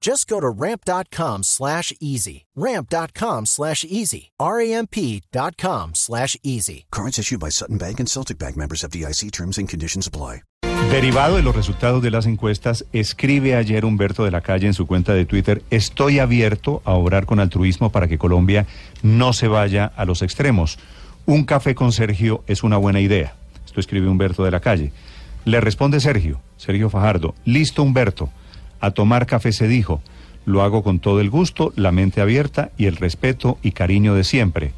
Just go to ramp.com slash easy. Ramp.com slash easy. R-A-M-P.com slash easy. Cards issued by Sutton Bank and Celtic Bank members of DIC terms and conditions apply. Derivado de los resultados de las encuestas, escribe ayer Humberto de la Calle en su cuenta de Twitter, estoy abierto a obrar con altruismo para que Colombia no se vaya a los extremos. Un café con Sergio es una buena idea. Esto escribe Humberto de la Calle. Le responde Sergio, Sergio Fajardo, listo Humberto. A tomar café se dijo. Lo hago con todo el gusto, la mente abierta y el respeto y cariño de siempre.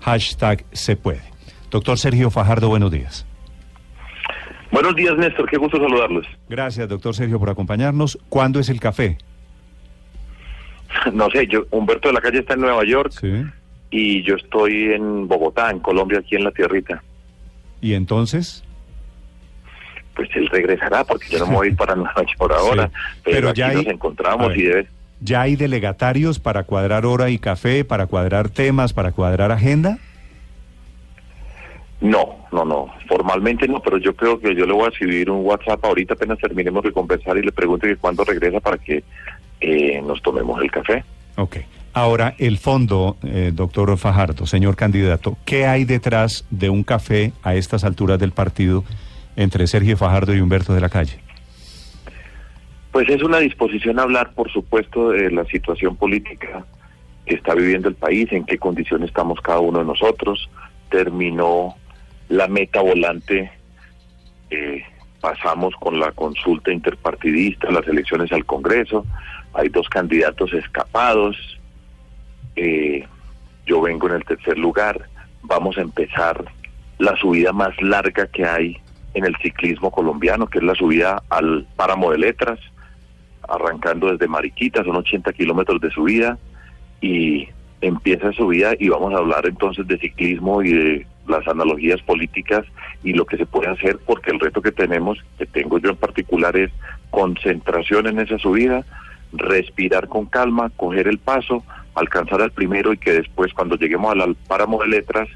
Hashtag se puede. Doctor Sergio Fajardo, buenos días. Buenos días, Néstor. Qué gusto saludarlos. Gracias, doctor Sergio, por acompañarnos. ¿Cuándo es el café? No sé, yo, Humberto de la Calle está en Nueva York Sí. y yo estoy en Bogotá, en Colombia, aquí en la tierrita. ¿Y entonces? Pues él regresará porque yo no me voy a ir para Nueva York por ahora, Sí, pero, pero aquí ya hay- nos encontramos ver. y debe... ¿Ya hay delegatarios para cuadrar hora y café, para cuadrar temas, para cuadrar agenda? No, no, no, formalmente no, pero yo creo que yo le voy a escribir un WhatsApp ahorita apenas terminemos de conversar y le pregunto que cuándo regresa para que eh, nos tomemos el café. Ok. Ahora, el fondo, eh, doctor Fajardo, señor candidato, ¿qué hay detrás de un café a estas alturas del partido entre Sergio Fajardo y Humberto de la Calle? Pues es una disposición a hablar, por supuesto, de la situación política que está viviendo el país, en qué condición estamos cada uno de nosotros. Terminó la meta volante, eh, pasamos con la consulta interpartidista, las elecciones al Congreso, hay dos candidatos escapados, eh, yo vengo en el tercer lugar, vamos a empezar la subida más larga que hay en el ciclismo colombiano, que es la subida al páramo de letras, arrancando desde Mariquita, son 80 kilómetros de subida, y empieza subida y vamos a hablar entonces de ciclismo y de las analogías políticas y lo que se puede hacer, porque el reto que tenemos, que tengo yo en particular, es concentración en esa subida, respirar con calma, coger el paso, alcanzar al primero y que después cuando lleguemos al, al páramo de letras,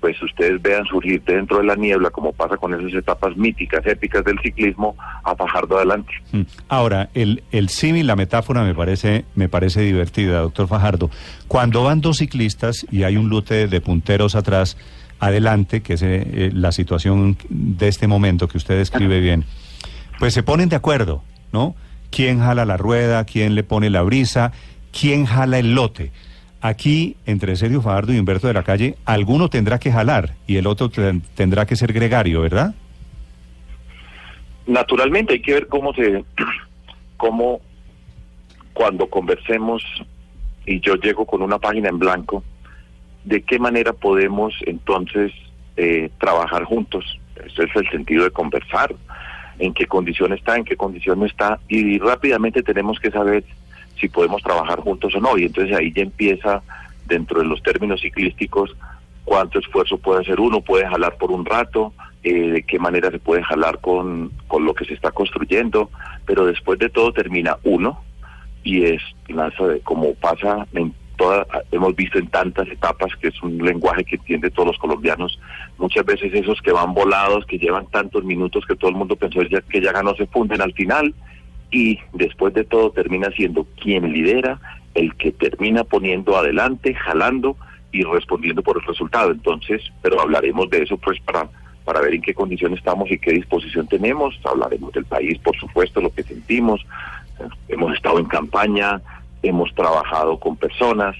pues ustedes vean surgir dentro de la niebla, como pasa con esas etapas míticas, épicas del ciclismo, a Fajardo adelante. Mm. Ahora, el, el símil, la metáfora me parece, me parece divertida, doctor Fajardo. Cuando van dos ciclistas y hay un lute de punteros atrás, adelante, que es eh, eh, la situación de este momento que usted describe bien, pues se ponen de acuerdo, ¿no? ¿Quién jala la rueda? ¿Quién le pone la brisa? ¿Quién jala el lote? Aquí, entre Sergio Fajardo y Humberto de la Calle, alguno tendrá que jalar y el otro ten- tendrá que ser gregario, ¿verdad? Naturalmente hay que ver cómo se, cómo cuando conversemos y yo llego con una página en blanco, de qué manera podemos entonces eh, trabajar juntos. Ese es el sentido de conversar, en qué condición está, en qué condición no está, y rápidamente tenemos que saber si podemos trabajar juntos o no, y entonces ahí ya empieza dentro de los términos ciclísticos cuánto esfuerzo puede hacer uno, puede jalar por un rato, eh, de qué manera se puede jalar con, con lo que se está construyendo, pero después de todo termina uno y es como pasa en toda, hemos visto en tantas etapas que es un lenguaje que entiende todos los colombianos, muchas veces esos que van volados, que llevan tantos minutos que todo el mundo pensó que ya ganó, se funden al final y después de todo termina siendo quien lidera, el que termina poniendo adelante, jalando y respondiendo por el resultado. Entonces, pero hablaremos de eso pues para para ver en qué condición estamos y qué disposición tenemos. Hablaremos del país, por supuesto, lo que sentimos. Hemos estado en campaña, hemos trabajado con personas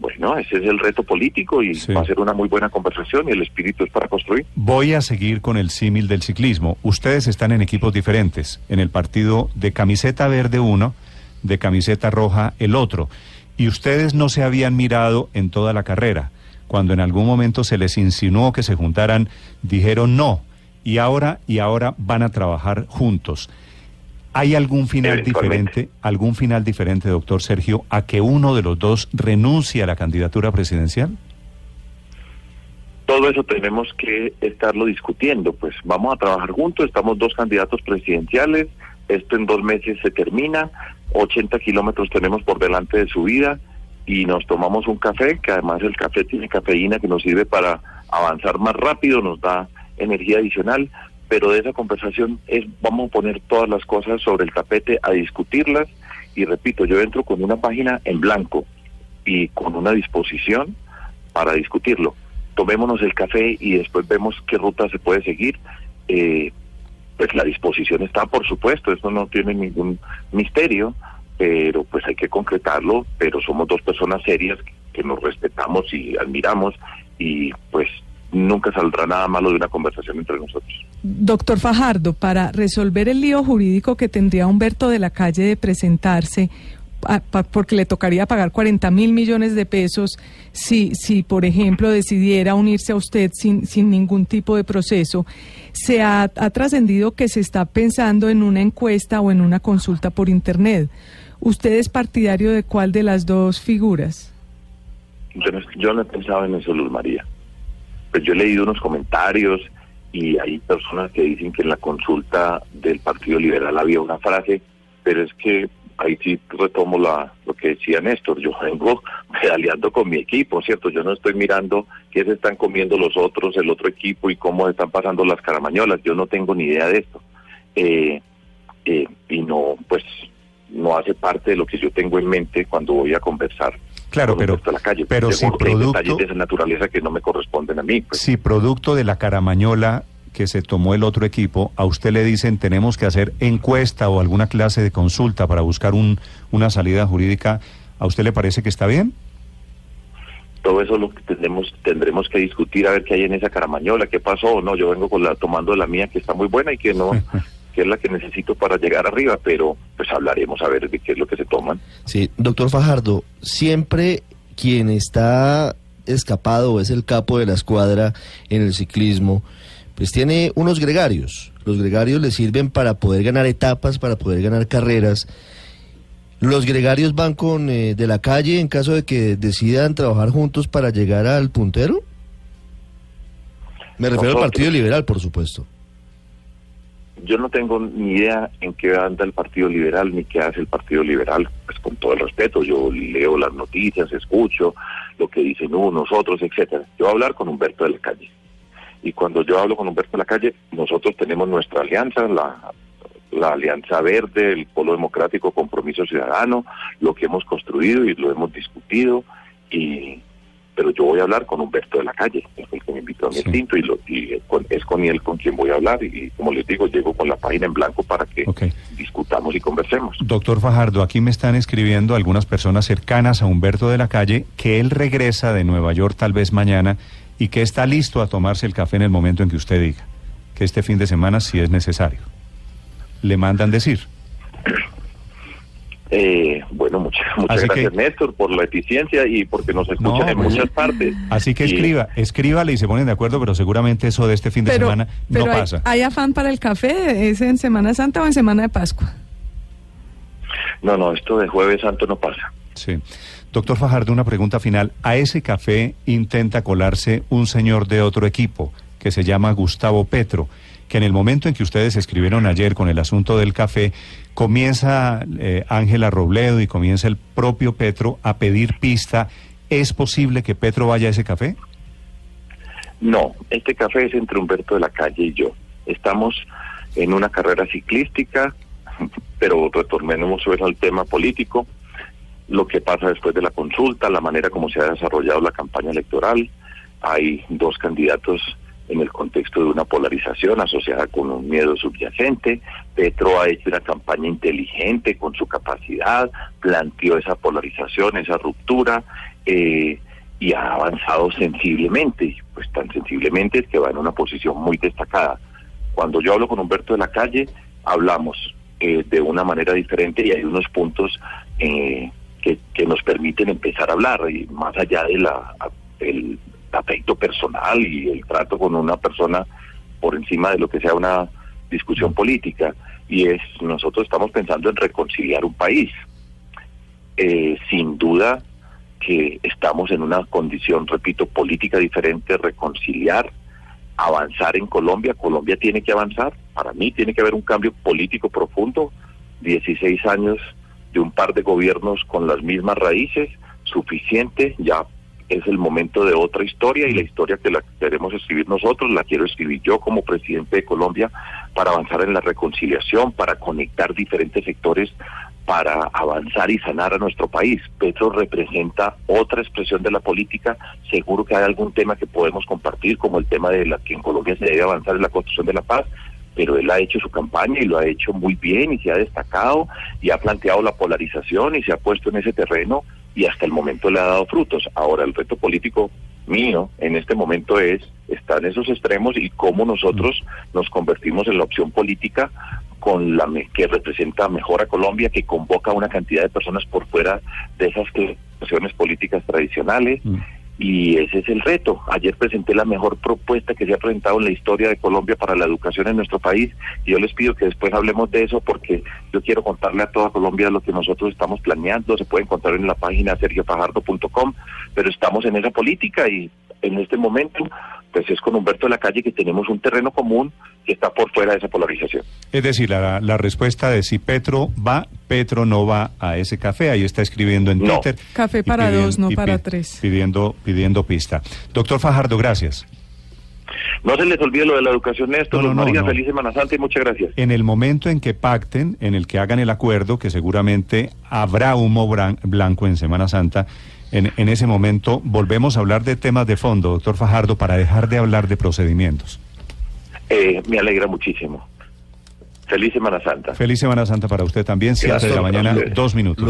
Bueno, ese es el reto político y Sí. va a ser una muy buena conversación y el espíritu es para construir. Voy a seguir con el símil del ciclismo. Ustedes están en equipos diferentes. En el partido de camiseta verde uno, de camiseta roja el otro. Y ustedes no se habían mirado en toda la carrera. Cuando en algún momento se les insinuó que se juntaran, dijeron no. Y ahora, y ahora van a trabajar juntos. ¿Hay algún final diferente, algún final diferente, doctor Sergio, a que uno de los dos renuncie a la candidatura presidencial? Todo eso tenemos que estarlo discutiendo, pues. Vamos a trabajar juntos, estamos dos candidatos presidenciales, esto en dos meses se termina, 80 kilómetros tenemos por delante de su vida y nos tomamos un café, que además el café tiene cafeína que nos sirve para avanzar más rápido, nos da energía adicional, pero de esa conversación es vamos a poner todas las cosas sobre el tapete a discutirlas y repito, yo entro con una página en blanco y con una disposición para discutirlo. Tomémonos el café y después vemos qué ruta se puede seguir. Eh, pues la disposición está, por supuesto, esto no tiene ningún misterio, pero pues hay que concretarlo, pero somos dos personas serias que nos respetamos y admiramos y pues nunca saldrá nada malo de una conversación entre nosotros. Doctor Fajardo, para resolver el lío jurídico que tendría Humberto de la Calle de presentarse, porque le tocaría pagar 40 mil millones de pesos si, si, por ejemplo, decidiera unirse a usted sin, sin ningún tipo de proceso, se ha, ha trascendido que se está pensando en una encuesta o en una consulta por Internet. ¿Usted es partidario de cuál de las dos figuras? Yo no, yo no he pensado en eso, Luz María. Pues yo he leído unos comentarios y hay personas que dicen que en la consulta del Partido Liberal había una frase, pero es que ahí sí retomo la, lo que decía Néstor, yo vengo pedaleando con mi equipo, ¿cierto? Yo no estoy mirando qué se están comiendo los otros, el otro equipo y cómo están pasando las caramañolas, yo no tengo ni idea de esto. Eh, eh, y no, pues, no hace parte de lo que yo tengo en mente cuando voy a conversar Claro, pero, a la calle. pero si producto, de esa naturaleza que no me corresponden a mí. Pues, si producto de la caramañola que se tomó el otro equipo, a usted le dicen tenemos que hacer encuesta o alguna clase de consulta para buscar un, una salida jurídica, ¿a usted le parece que está bien? todo eso lo que tendremos, tendremos que discutir a ver qué hay en esa caramañola, qué pasó o no. Yo vengo con la tomando la mía que está muy buena y que no, que es la que necesito para llegar arriba, pero pues hablaremos a ver de qué es lo que se toman. Sí, doctor Fajardo, siempre quien está escapado es el capo de la escuadra en el ciclismo, pues tiene unos gregarios. Los gregarios le sirven para poder ganar etapas, para poder ganar carreras. Los gregarios van con eh, de la calle en caso de que decidan trabajar juntos para llegar al puntero. Me refiero al. Partido Liberal, por supuesto. Yo no tengo ni idea en qué anda el Partido Liberal ni qué hace el Partido Liberal, pues con todo el respeto, yo leo las noticias, escucho lo que dicen unos, otros, etcétera. Yo voy a hablar con Humberto de la Calle. Y cuando yo hablo con Humberto de la Calle, nosotros tenemos nuestra alianza, la, la Alianza Verde, el Polo Democrático, Compromiso Ciudadano, lo que hemos construido y lo hemos discutido, y pero yo voy a hablar con Humberto de la Calle, es el que me invitó a mi Sí. tinto y, lo, y con- es con él con quien voy a hablar y como les digo, llego con la página en blanco para que discutamos y conversemos. Doctor Fajardo, aquí me están escribiendo algunas personas cercanas a Humberto de la Calle que él regresa de Nueva York tal vez mañana y que está listo a tomarse el café en el momento en que usted diga, que este fin de semana si es necesario. Le mandan decir. Eh, bueno, muchas, gracias que- Néstor por la eficiencia y porque nos escuchan en muchas partes. Así que Y- escriba, escríbale y se ponen de acuerdo, pero seguramente eso de este fin de Pero, semana pero no hay, pasa. ¿hay afán para el café? ¿Es en Semana Santa o en Semana de Pascua? No, no, esto de Jueves Santo no pasa. Sí. Doctor Fajardo, una pregunta final. A ese café intenta colarse un señor de otro equipo que se llama Gustavo Petro, que en el momento en que ustedes escribieron ayer con el asunto del café, comienza eh, Ángela Robledo y comienza el propio Petro a pedir pista. ¿Es posible que Petro vaya a ese café? No, este café es entre Humberto de la Calle y yo. Estamos en una carrera ciclística, pero retornemos al tema político, lo que pasa después de la consulta, la manera como se ha desarrollado la campaña electoral. Hay dos candidatos en el contexto de una polarización asociada con un miedo subyacente. Petro ha hecho una campaña inteligente con su capacidad, planteó esa polarización, esa ruptura. Eh, y ha avanzado sensiblemente, pues tan sensiblemente que va en una posición muy destacada. Cuando yo hablo con Humberto de la Calle, hablamos eh, de una manera diferente y hay unos puntos eh, que, nos permiten empezar a hablar, y más allá del el afecto personal y el trato con una persona por encima de lo que sea una discusión política, y es nosotros estamos pensando en reconciliar un país. Eh, sin duda, que estamos en una condición, repito, política diferente, reconciliar, avanzar en Colombia. Colombia tiene que avanzar. Para mí tiene que haber un cambio político profundo. 16 años de un par de gobiernos con las mismas raíces, suficiente. Ya es el momento de otra historia y la historia que la queremos escribir nosotros, la quiero escribir yo como presidente de Colombia para avanzar en la reconciliación, para conectar diferentes sectores para avanzar y sanar a nuestro país. Petro representa otra expresión de la política. Seguro que hay algún tema que podemos compartir, como el tema de la que en Colombia se debe avanzar en la construcción de la paz, pero él ha hecho su campaña y lo ha hecho muy bien y se ha destacado y ha planteado la polarización y se ha puesto en ese terreno y hasta el momento le ha dado frutos. Ahora el reto político mío en este momento es estar en esos extremos y cómo nosotros nos convertimos en la opción política con la que representa mejor a Colombia, que convoca a una cantidad de personas por fuera de esas clasificaciones políticas tradicionales. Mm. Y ese es el reto. Ayer presenté la mejor propuesta que se ha presentado en la historia de Colombia para la educación en nuestro país. Y yo les pido que después hablemos de eso porque yo quiero contarle a toda Colombia lo que nosotros estamos planeando. Se puede encontrar en la página sergiopajardo.com, pero estamos en esa política y en este momento pues es con Humberto de la Calle que tenemos un terreno común que está por fuera de esa polarización. Es decir, la, la respuesta de si Petro va, Petro no va a ese café, ahí está escribiendo en Twitter. Café para dos, no para tres. Pidiendo, pidiendo pista. Doctor Fajardo, gracias. No se les olvide lo de la educación, Néstor. No, María, feliz Semana Santa y muchas gracias. En el momento en que pacten, en el que hagan el acuerdo, que seguramente habrá humo blanco en Semana Santa, en, en ese momento volvemos a hablar de temas de fondo, doctor Fajardo, para dejar de hablar de procedimientos. Eh, me alegra muchísimo. Feliz Semana Santa. Feliz Semana Santa para usted también. Siete de la mañana, dos minutos.